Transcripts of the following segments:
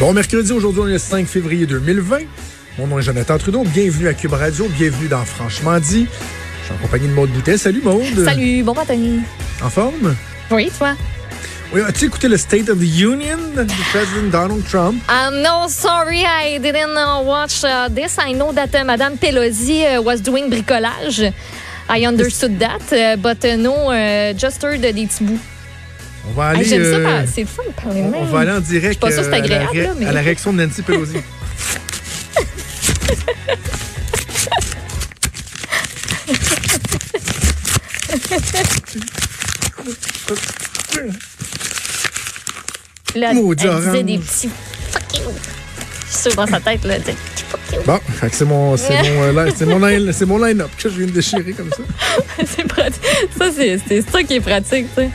Bon, mercredi, aujourd'hui, on est le 5 février 2020. Mon nom est Jonathan Trudeau. Bienvenue à Cube Radio. Bienvenue dans Franchement dit. Je suis en compagnie de Maude Boutet. Salut Maude. Salut, bon matin. En forme? Oui, toi? Oui, as-tu écouté le State of the Union du président Donald Trump? Uh, no, sorry, I didn't uh, watch uh, this. I know that uh, Madame Pelosi uh, was doing bricolage. I understood that, but no, uh, just heard des petits bouts. On va aller. Hey, J'aime ça, euh, c'est fun de parler de même. on va aller en direct Je suis pas sûre que c'est euh, à, la agréable, là, mais- à la réaction de Nancy Pelosi. Là, Maudit elle disait des petits fuck you. Je suis sûre dans sa tête, là, disait fuck you. Bon, c'est mon, c'est mon, euh, c'est mon, line-up que je viens de déchirer comme ça. c'est pratique. Ça, c'est c'est ça qui est pratique, tu sais.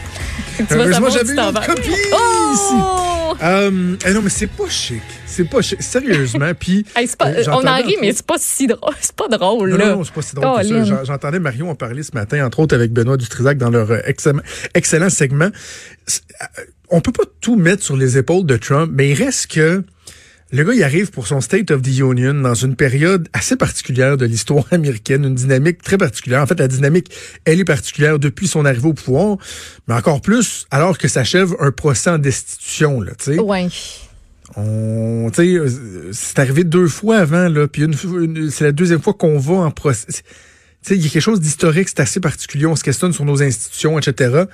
Heureusement, j'avais une autre copie ici. Oh! Euh, eh non, mais c'est pas chic. C'est pas chic. Sérieusement. Puis. Hey, pas- euh, on en rit, mais c'est pas si drôle. C'est pas drôle, Non, là. non, non, c'est pas si drôle que ça. J'entendais Marion en parler ce matin, entre autres avec Benoît Dutrisac dans leur euh, excellent, excellent segment. Euh, On peut pas tout mettre sur les épaules de Trump, mais il reste que le gars, il arrive pour son State of the Union dans une période assez particulière de l'histoire américaine, une dynamique très particulière. En fait, la dynamique, elle est particulière depuis son arrivée au pouvoir, mais encore plus alors que s'achève un procès en destitution, là, tu sais. Ouais. On, tu sais, euh, c'est arrivé deux fois avant, là, puis une, fois- une- c'est la deuxième fois qu'on va en procès. Tu sais, il y a quelque chose d'historique, c'est assez particulier, on se questionne sur nos institutions, etc.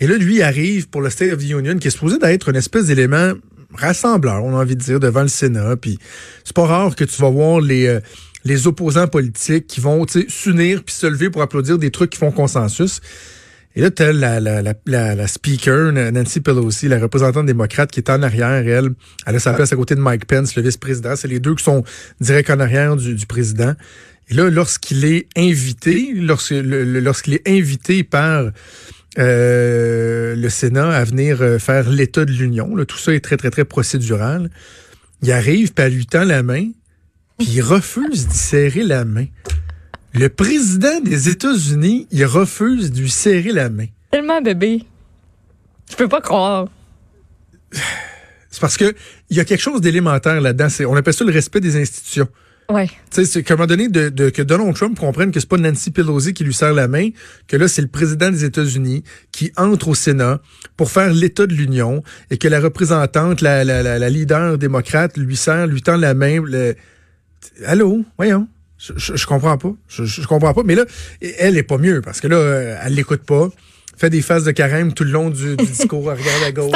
Et là, lui, il arrive pour le State of the Union, qui est supposé d'être une espèce d'élément rassembleur, on a envie de dire, devant le Sénat. Puis c'est pas rare que tu vas voir les, euh, les opposants politiques qui vont, s'unir puis se lever pour applaudir des trucs qui font consensus. Et là, t'as la, la, la, la, speaker, Nancy Pelosi, la représentante démocrate qui est en arrière, elle. Elle a sa place à côté de Mike Pence, le vice-président. C'est les deux qui sont direct en arrière du, du président. Et là, lorsqu'il est invité, lorsqu'il est invité par euh, le Sénat à venir euh, faire l'état de l'Union, tout ça est très, très, très procédural. Il arrive, puis elle lui tend la main, puis il refuse d'y serrer la main. Le président des États-Unis, il refuse de lui serrer la main. Tellement bébé. Je peux pas croire. C'est parce que il y a quelque chose d'élémentaire là-dedans. On appelle ça le respect des institutions. Ouais. Tu sais, c'est qu'à un moment donné, de, de- que Donald Trump comprenne que c'est pas Nancy Pelosi qui lui serre la main, que là, c'est le président des États-Unis qui entre au Sénat pour faire l'état de l'Union et que la représentante, la, la, la, la leader démocrate lui serre, lui tend la main. Le... Allô? Voyons. Je, je, je comprends pas. Je, je, comprends pas. Mais là, elle est pas mieux parce que là, elle l'écoute pas. Fait des phases de carême tout le long du, du discours. Regarde à gauche.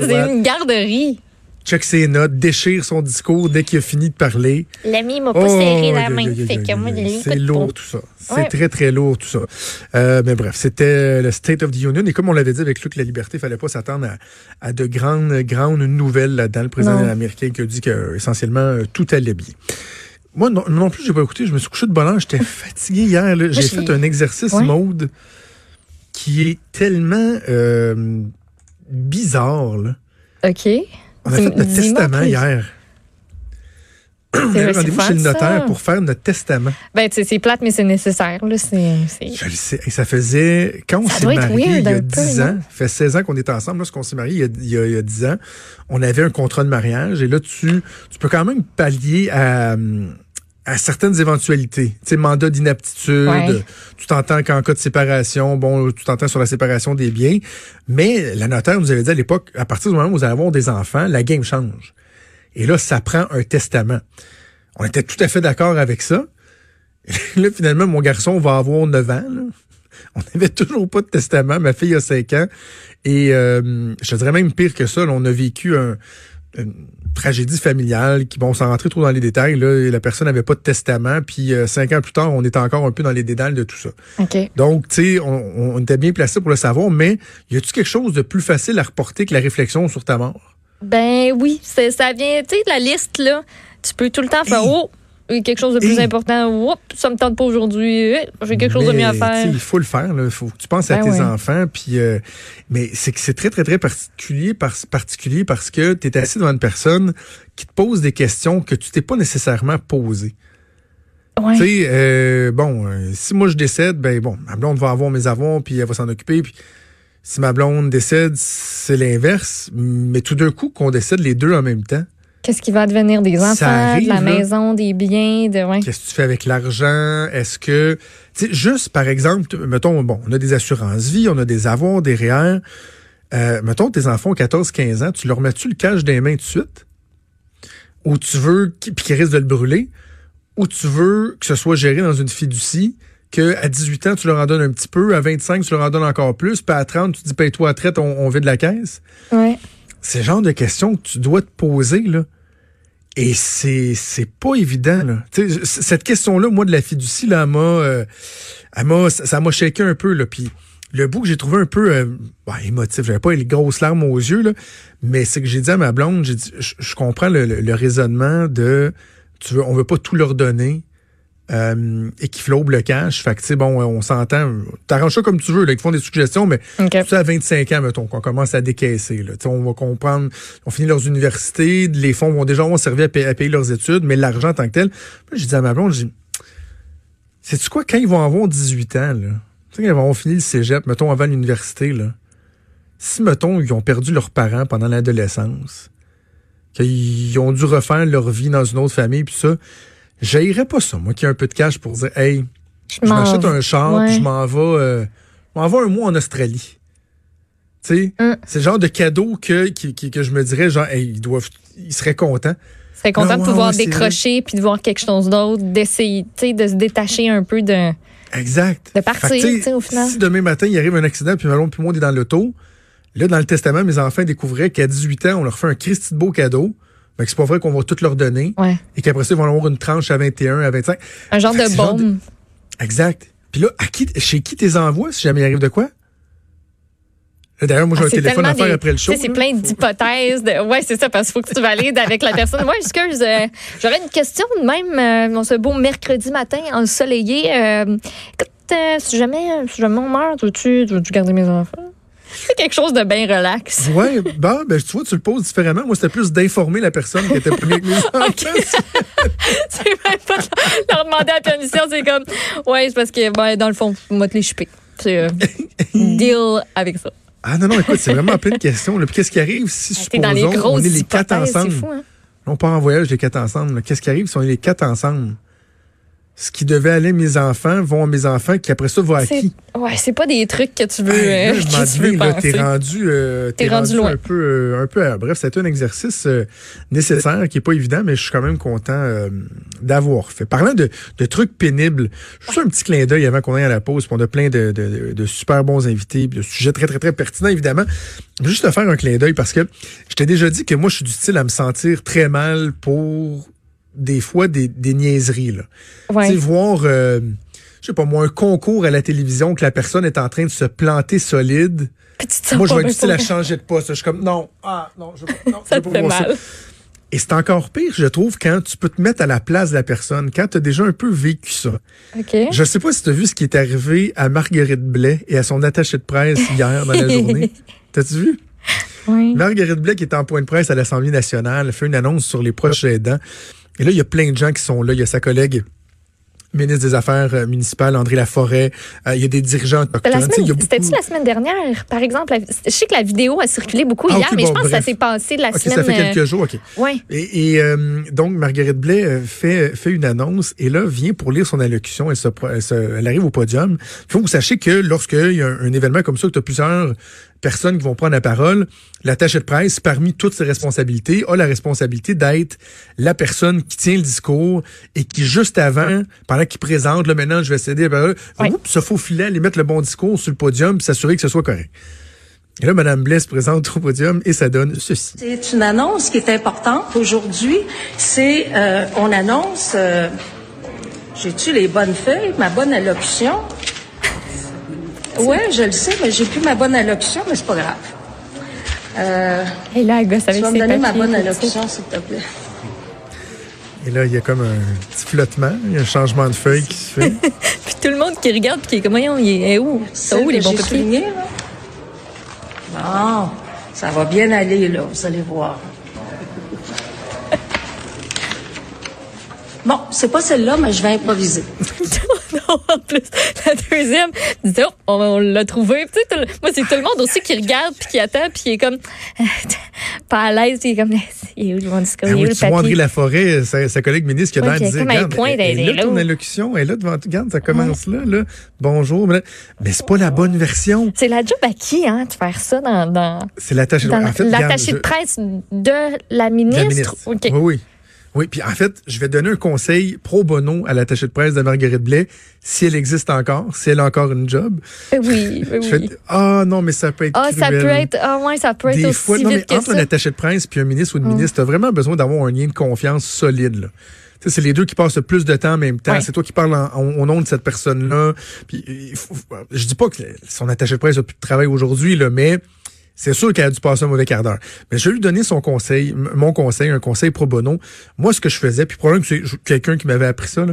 C'est une garderie. Check ses notes, déchire son discours dès qu'il a fini de parler. L'ami m'a pas Oh, serré la main. C'est lourd tout ça. C'est Ouais. très, très lourd tout ça. Euh, mais bref, c'était le State of the Union. Et comme on l'avait dit avec Luc La Liberté, il fallait pas s'attendre à, à de grandes, grandes nouvelles là-dedans. Le président Non. américain qui a dit que euh, essentiellement euh, tout allait bien. Moi non, non plus, j'ai pas écouté. Je me suis couché de bonne heure. J'étais fatigué hier. J'ai j'ai- fait un exercice Ouais. mode qui est tellement euh, bizarre. là. OK. On a fait notre testament plus. hier. On c'est rendez-vous chez le ça. notaire pour faire notre testament. Ben, tu sais, c'est plate, mais c'est nécessaire, là. C'est. c'est- Je le sais. Et ça faisait, quand on s'est doit être marié weird il y a un peu, 10 non? ans, ça fait 16 ans qu'on est ensemble, lorsqu'on s'est marié il y, a, il, y a, il y a 10 ans, on avait un contrat de mariage et là, tu, tu peux quand même pallier à, à certaines éventualités. Tu sais, mandat d'inaptitude, Ouais. tu t'entends qu'en cas de séparation, bon, tu t'entends sur la séparation des biens, mais la notaire nous avait dit à l'époque, à partir du moment où vous allez avoir des enfants, la game change. Et là, ça prend un testament. On était tout à fait d'accord avec ça. Et là, finalement, mon garçon va avoir 9 ans. là. On n'avait toujours pas de testament. Ma fille a 5 ans. Et euh, je te dirais même pire que ça. là, on a vécu un- une tragédie familiale qui, bon, sans rentrer trop dans les détails, là, la personne n'avait pas de testament. Puis euh, cinq ans plus tard, on est encore un peu dans les dédales de tout ça. Donc, tu sais, on, on était bien placé pour le savoir, mais y a-tu quelque chose de plus facile à reporter que la réflexion sur ta mort? Ben oui, ça vient, tu sais, de la liste, là. Tu peux tout le temps faire, Hey. oh, quelque chose de plus important. Oups, ça me tente pas aujourd'hui. Eh, J'ai quelque chose de mieux à faire. Il faut le faire. Il faut que tu penses à Ben tes ouais. enfants. Puis, euh, mais c'est que c'est très, très, très particulier, par, particulier parce que tu es assis devant une personne qui te pose des questions que tu t'es pas nécessairement posées. Ouais. Tu sais, euh, bon, euh, si moi je décède, ben bon, ma blonde va avoir mes avoirs, puis elle va s'en occuper. Puis si ma blonde décède, c'est l'inverse. Mais tout d'un coup, qu'on décède les deux en même temps, Qu'est-ce qui va advenir des enfants, arrive, de la là. maison, des biens, de ouais. Qu'est-ce que tu fais avec l'argent? Est-ce que, tu sais, juste par exemple, mettons, bon, on a des assurances vie, on a des avoirs, des REER. Euh, mettons, tes enfants ont 14-15 ans, tu leur mets-tu le cash des mains tout de suite? Ou tu veux, puis qu'ils risquent de le brûler? Ou tu veux que ce soit géré dans une fiducie, que à 18 ans, tu leur en donnes un petit peu, à 25, tu leur en donnes encore plus, puis à 30, tu dis paye-toi à traite, on, on vide la caisse? Ouais. C'est le genre de questions que tu dois te poser, là. Et c'est c'est pas évident, là. Tu sais, c- cette question-là, moi, de la fiducie, là, m'a, euh, ça m'a shaké un peu, là. Puis le bout que j'ai trouvé un peu euh, bah, émotif, j'avais pas les grosses larmes aux yeux, là, mais c'est que j'ai dit à ma blonde, j'ai dit, je comprends le- le raisonnement de, tu veux, on veut pas tout leur donner. Euh, et qui flaube le cash. Fait que, tu sais, bon, on s'entend. T'arranges ça comme tu veux, là. Ils te font des suggestions, mais OK. c'est à 25 ans, mettons, qu'on commence à décaisser. Là. On va comprendre, on finit leurs universités, les fonds vont déjà avoir servi à payer, à payer leurs études, mais l'argent en tant que tel. J'ai dit à ma blonde, j'ai sais-tu quoi, quand ils vont avoir 18 ans, là, tu sais, quand ils vont avoir fini le cégep, mettons, avant l'université, là, si, mettons, ils ont perdu leurs parents pendant l'adolescence, qu'ils ont dû refaire leur vie dans une autre famille, puis ça, j'haïrais pas ça, moi, qui ai un peu de cash pour dire, hey, je m'achète un char, Ouais. puis je m'en vais, euh, m'en vais un mois en Australie. Tu sais, Mm. c'est le genre de cadeau que, qui- que je me dirais, genre, hey, ils doivent, ils seraient contents. serais content Ah, de ouais, pouvoir ouais, décrocher puis de voir quelque chose d'autre, d'essayer, tu sais, de se détacher un peu de. Exact. De partir, que, tu sais, au final. Si demain matin, il arrive un accident, puis Malone puis moi, on est dans l'auto, là, dans le testament, mes enfants découvraient qu'à 18 ans, on leur fait un Christy de beau cadeau, mais c'est pas vrai qu'on va tout leur donner, Ouais. et qu'après ça, ils vont avoir une tranche à 21, à 25. Un genre Fait de genre bombe. Exact. Puis là, à qui, chez qui t'es envoies, si jamais il arrive de quoi? D'ailleurs, moi, j'ai Ah, un téléphone à faire des- après le show. C'est plein d'hypothèses. De... Ouais, c'est ça, parce qu'il faut que tu valides avec la personne. Moi, excuse, euh, j'aurais une question de même, euh, dans ce beau mercredi matin ensoleillé. Euh, écoute, euh, si, jamais, si jamais on meurt, veux-tu veux garder mes enfants? C'est quelque chose de bien relax. Ouais, bah, ben, tu vois, tu le poses différemment. Moi, c'était plus d'informer la personne qui était mes enfants. c'est même pas de leur demander à la permission, c'est comme, ouais, c'est parce que, ben, dans le fond, moi, te les choper. Euh, deal avec ça. Ah non, non, écoute, c'est vraiment plein de questions. Puis qu'est-ce qui arrive si, T'es dans les supposons, on est les quatre ensemble? fou, hein? On part en voyage les quatre ensemble. Qu'est-ce qui arrive si on est les quatre ensemble? Ce qui devait aller à mes enfants vont à mes enfants, qui après ça va à C'est- qui? Ouais, c'est pas des trucs que tu veux, Hey, là, euh, je m'en que tu veux dis, là, penser. t'es rendu, euh, T'es rendu rendu, loin. un peu, euh, un peu. à- Bref, c'était un exercice euh, nécessaire qui est pas évident, mais je suis quand même content euh, d'avoir fait. Parlant de, de trucs pénibles, je fais un petit clin d'œil avant qu'on aille à la pause, on a plein de, de, de super bons invités, de sujets très très très pertinents évidemment. Juste te faire un clin d'œil parce que je t'ai déjà dit que moi je suis du style à me sentir très mal pour des fois des, des niaiseries là. Ouais. Tu sais, voir, euh, je sais pas moi, un concours à la télévision que la personne est en train de se planter solide. Moi, je vais à pour changer de poste. Je suis comme, non, ah, non, je veux pas, non, je Ça veux te pas fait voir ça. mal. Et c'est encore pire, je trouve, quand tu peux te mettre à la place de la personne, quand tu as déjà un peu vécu ça. OK. Je sais pas si tu as vu ce qui est arrivé à Marguerite Blais et à son attaché de presse hier dans la journée. T'as-tu vu? Oui. Marguerite Blais qui est en point de presse à l'Assemblée nationale, fait une annonce sur les proches aidants. Et là, il y a plein de gens qui sont là. Il y a sa collègue ministre des Affaires euh, municipales, André Laforêt. Euh, il y a des dirigeants autochtones. Beaucoup- c'était-tu la semaine dernière, par exemple? je sais que la vidéo a circulé beaucoup Ah, hier, mais je pense que ça s'est passé la OK, semaine. ça fait euh, quelques jours, OK. ouais. Et, et, euh, donc, Marguerite Blais fait, fait une annonce et là, vient pour lire son allocution. Elle, se, pro- elle, se- elle arrive au podium. Il faut que vous sachiez que lorsqu'il y a un, un événement comme ça, que tu as plusieurs personnes qui vont prendre la parole, l'attaché de presse, parmi toutes ses responsabilités, a la responsabilité d'être la personne qui tient le discours et qui, juste avant, pendant qu'il présente, là, maintenant, je vais céder la parole, Ouais. oups, se faufiler, aller mettre le bon discours sur le podium puis s'assurer que ce soit correct. Et là, Mme Blais se présente au podium et ça donne ceci. C'est une annonce qui est importante aujourd'hui. C'est, euh, on annonce, euh, j'ai-tu les bonnes feuilles, ma bonne allocution? Ouais, je le sais, mais j'ai plus ma bonne allocution, mais c'est pas grave. Euh, Et là, elle gosse tu avec vas ses me donner ma bonne allocution, s'il te plaît. Et là, il y a comme un petit flottement, il y a un changement de feuille qui se fait. Puis tout le monde qui regarde, puis qui est comme, voyons, il est où? C'est où les bons papiers? Bon, ça va bien aller, là, vous allez voir. Bon, c'est pas celle-là, mais je vais improviser. non, en plus. La deuxième, disais, oh, on, on l'a trouvé. Tu sais, le- moi, c'est tout le monde aussi qui regarde puis qui attend puis qui est comme pas à l'aise. puis Il est comme, il est où mon discours? Ah Il est où oui, le tu vois André papier? Laforêt, sa, sa collègue ministre, qui a Oui, de qui à regarde, point elle, elle là, là. ton allocution, elle est là devant, regarde, ça commence là, là. Bonjour. Mais, mais c'est pas la bonne version. C'est la job à qui, hein, de faire ça dans, dans, C'est l'attaché dans en fait, de presse de la La ministre? ministre. OK. Oui, oui. Oui, puis en fait, je vais donner un conseil pro bono à l'attaché de presse de Marguerite Blais, si elle existe encore, si elle a encore une job. Euh, Oui, oui, Je ah non, mais ça peut être Ah, ça peut être, ah ouais, ça peut être Des aussi fois, non, mais que entre ça. un attaché de presse puis un ministre ou une Mm. ministre, tu as vraiment besoin d'avoir un lien de confiance solide. Là. Tu sais, c'est les deux qui passent le plus de temps en même temps. Ouais. C'est toi qui parles en- en- au nom de cette personne-là. Puis, il faut- je dis pas que son attaché de presse a plus de travail aujourd'hui, là, mais c'est sûr qu'elle a dû passer un mauvais quart d'heure. Mais je vais lui donner son conseil, mon conseil, un conseil pro bono. Moi, ce que je faisais, puis probablement que c'est quelqu'un qui m'avait appris ça,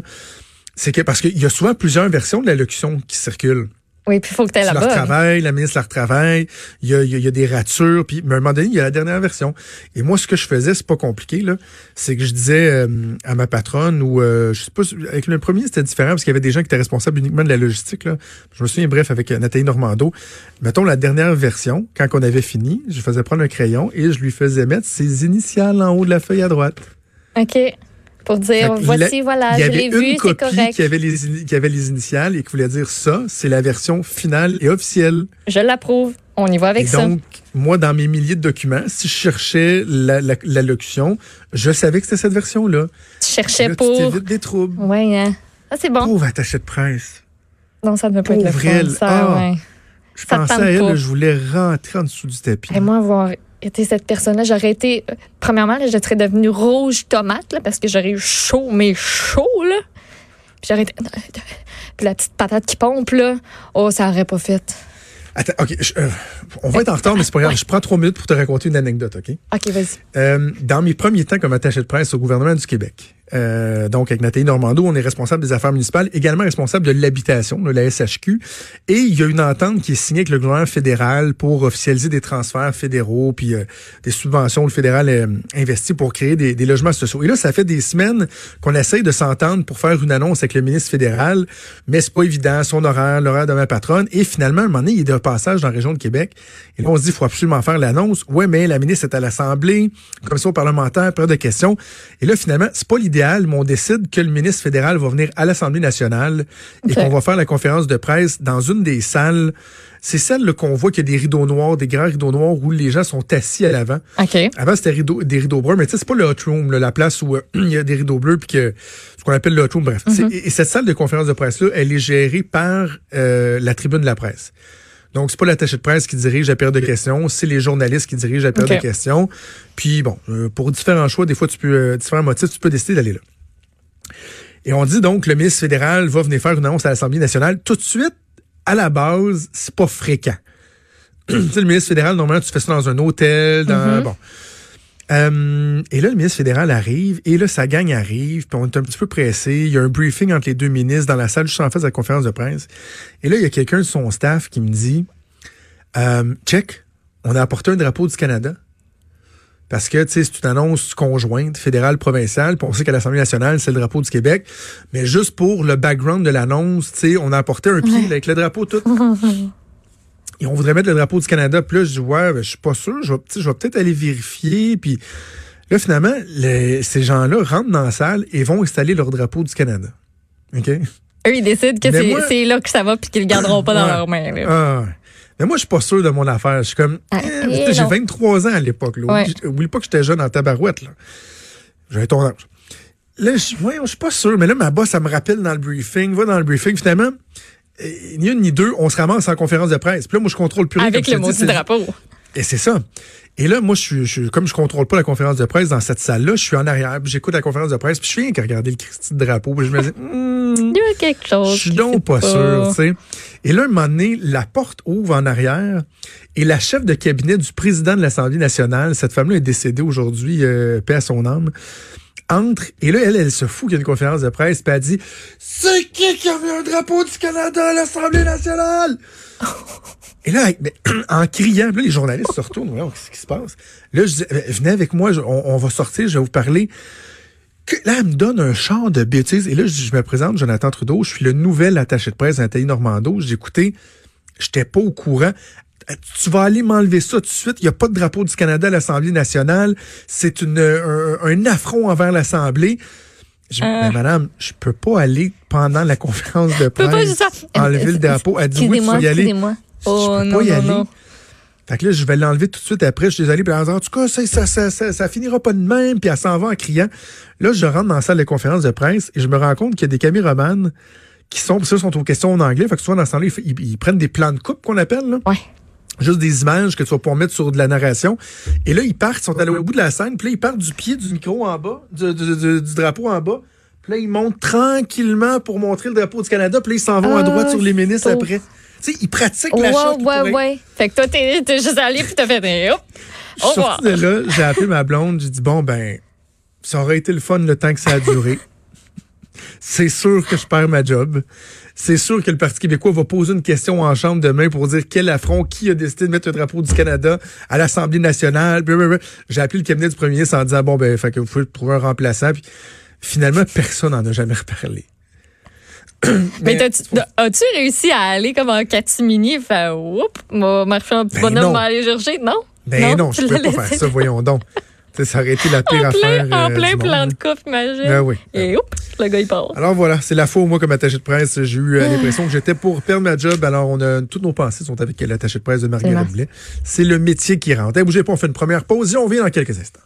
c'est que parce qu'il y a souvent plusieurs versions de l'allocution qui circulent. Oui, puis il faut que tu aies la la bonne. retravailles, la ministre la retravaille, il y a, y a- y a des ratures, puis à un moment donné, il y a la dernière version. Et moi, ce que je faisais, c'est pas compliqué, là, c'est que je disais euh, à ma patronne, ou euh, je sais pas, avec le premier, c'était différent, parce qu'il y avait des gens qui étaient responsables uniquement de la logistique. Là. Je me souviens, bref, avec euh, Nathalie Normando. Mettons la dernière version, quand on avait fini, je faisais prendre un crayon et je lui faisais mettre ses initiales en haut de la feuille à droite. OK. Pour dire, voici, la- voilà, je l'ai une vu, c'est copie correct. qui avait, les, qui avait les initiales et qui voulait dire ça, c'est la version finale et officielle. Je l'approuve. On y va avec et ça. donc, moi, dans mes milliers de documents, si je cherchais la- la- l'allocution, je savais que c'était cette version-là. Tu cherchais Là, pour. Tu des troubles. Oui, hein. Ah, c'est bon. Pauvre attaché de presse. Non, ça ne peut pas être le elle. Ça, Ah. ouais. Je Ça pensais à elle, là, je voulais rentrer en dessous du tapis. Et moi, avoir été cette personne-là, j'aurais été. euh, Premièrement, là, je serais devenue rouge tomate, là, parce que j'aurais eu chaud, mais chaud, là. Puis j'aurais été. Puis la petite patate qui pompe, là. Oh, ça aurait pas fait. Attends, OK. je- euh, on va être en retard, mais c'est pas grave. Je prends trois minutes pour te raconter une anecdote, OK? OK, vas-y. Euh, dans mes premiers temps comme attaché de presse au gouvernement du Québec, euh, donc avec Nathalie Normando, on est responsable des affaires municipales, également responsable de l'habitation, de la SHQ, et il y a une entente qui est signée avec le gouvernement fédéral pour officialiser des transferts fédéraux, puis euh, des subventions le fédéral euh, pour créer des, logements sociaux. Et là, ça fait des semaines qu'on essaye de s'entendre pour faire une annonce avec le ministre fédéral, mais c'est pas évident, son horaire, l'horaire de ma patronne, et finalement, à un moment donné, il est de passage dans la région de Québec, et là, on se dit, il faut absolument faire l'annonce. Ouais, mais la ministre est à l'Assemblée, commission parlementaire, période de questions. Et là, finalement, c'est pas l'idéal, mais on décide que le ministre fédéral va venir à l'Assemblée nationale et qu'on va faire la conférence de presse dans une des salles. C'est celle qu'on voit qu'il y a des rideaux noirs, des grands rideaux noirs où les gens sont assis à l'avant. Avant, c'était rideau- des rideaux bruns, mais tu sais, c'est pas le hot room, là, la place où euh, il y a des rideaux bleus, puis que ce qu'on appelle le hot room, bref. Et, et cette salle de conférence de presse-là, elle est gérée par euh, la tribune de la presse. Donc, c'est pas l'attaché de presse qui dirige la période de questions, c'est les journalistes qui dirigent la période de questions. Puis, bon, euh, pour différents choix, des fois, tu peux, euh, différents motifs, tu peux décider d'aller là. Et on dit donc, le ministre fédéral va venir faire une annonce à l'Assemblée nationale. Tout de suite, à la base, c'est pas fréquent. tu sais, le ministre fédéral, normalement, tu fais ça dans un hôtel, dans, Mhm. bon. Euh, et là, le ministre fédéral arrive, et là, sa gang arrive, puis on est un petit peu pressé. Il y a un briefing entre les deux ministres dans la salle juste en face de la conférence de presse. Et là, il y a quelqu'un de son staff qui me dit euh, Check, on a apporté un drapeau du Canada. Parce que, tu sais, c'est une annonce conjointe, fédérale, provinciale, puis on sait qu'à l'Assemblée nationale, c'est le drapeau du Québec. Mais juste pour le background de l'annonce, tu sais, on a apporté un pied avec le drapeau tout. Et on voudrait mettre le drapeau du Canada. Puis là, je dis, ouais, ben, je suis pas sûr. Je vais, je vais peut-être aller vérifier. Puis là, finalement, les- ces gens-là rentrent dans la salle et vont installer leur drapeau du Canada. OK? Eux, ils décident que c'est là que ça va puis qu'ils le garderont pas dans Ouais. leurs mains. là. Ah. Mais moi, je suis pas sûr de mon affaire. Je suis comme, Ah, eh, eh, j'ai non. 23 ans à l'époque. Ouais. Oublie- pas que j'étais jeune en tabarouette. J'avais ton âge. Là, je ouais, je suis pas sûr. Mais là, ma boss, elle me rappelle dans le briefing. Va dans le briefing. Finalement, ni une ni deux, on se ramasse en conférence de presse. Puis là, moi, je contrôle plus rien. Avec le maudit drapeau. Et c'est ça. Et là, moi, je suis, je suis- comme je contrôle pas la conférence de presse dans cette salle-là, je suis en arrière, puis j'écoute la conférence de presse, puis je fais rien que regarder le Christy de drapeau, puis je me dis, Hmm, Il y a quelque chose. je suis donc pas sûr, tu sais. Et là, un moment donné, la porte ouvre en arrière et la chef de cabinet du président de l'Assemblée nationale, cette femme-là est décédée aujourd'hui, euh, paix à son âme, entre et là, elle, elle se fout qu'il y a une conférence de presse, puis elle dit C'est qui qui a mis un drapeau du Canada à l'Assemblée nationale? Et là, mais, en criant, là, les journalistes se retournent, Voyons, qu'est-ce qui se passe? Là, je dis, Eh, venez avec moi, je- on, on va sortir, je vais vous parler. que, là, elle me donne un chant de bêtises. Et là, je, je me présente, Jonathan Trudeau, je suis le nouvel attaché de presse Nathalie Normando. J'ai écouté, j'étais pas au courant. Tu vas aller m'enlever ça tout de suite. Il n'y a pas de drapeau du Canada à l'Assemblée nationale. C'est une, un, un affront envers l'Assemblée. Je, Euh. mais madame, je peux pas aller pendant la conférence de peux pas presse enlever Euh, le drapeau. Elle dit oui, tu vas y aller. Oh, je peux non, pas y non, aller. non. Fait que là, je vais l'enlever tout de suite après. Je suis désolé. Puis elle dit, en tout cas, ça, ça, ça, ça, finira pas de même. Puis elle s'en va en criant. Là, je rentre dans la salle de conférence de presse et je me rends compte qu'il y a des caméramans qui sont, ça, sont aux questions en anglais. Fait que souvent, dans ce temps-là, ils, ils- ils prennent des plans de coupe qu'on appelle, là. Ouais. Juste des images que tu vas pouvoir mettre sur de la narration. Et là, ils partent, ils sont allés au bout de la scène. Puis là, ils partent du pied du micro en bas, du, du- du- du drapeau en bas. Puis là, ils montent tranquillement pour montrer le drapeau du Canada. Puis là, ils s'en vont à Ah, droite sur les ministres après. Tu sais, ils pratiquent Ouais, la shot. ouais, ouais. Fait que toi, t'es t'es juste allé puis t'as fait hop. Je suis Au revoir. sorti de là, j'ai appelé ma blonde, j'ai dit bon ben ça aurait été le fun le temps que ça a duré. C'est sûr que je perds ma job. C'est sûr que le Parti québécois va poser une question en chambre demain pour dire quel affront, qui a décidé de mettre le drapeau du Canada à l'Assemblée nationale. J'ai appelé le cabinet du premier ministre en disant bon ben fait que vous pouvez trouver un remplaçant. Puis finalement personne n'en a jamais reparlé. Mais t'as-tu- as-tu réussi à aller comme en catimini et faire oups, m'a marché un petit Ben bonhomme non. m'a aller chercher? Non? Ben non, je tu peux pas faire ça, voyons donc. Ça aurait été la pire En affaire. plein, en euh, plein du plan de coffre, imagine. Ben oui. Et oups, le gars, il part. Alors voilà, c'est la fois où moi, comme attaché de presse, j'ai eu euh, l'impression que j'étais pour perdre ma job. Alors, on a toutes nos pensées sont avec l'attaché de presse de Marguerite. Blais. C'est le métier qui rentre. Hey, bougez pas, on fait une première pause et on revient dans quelques instants.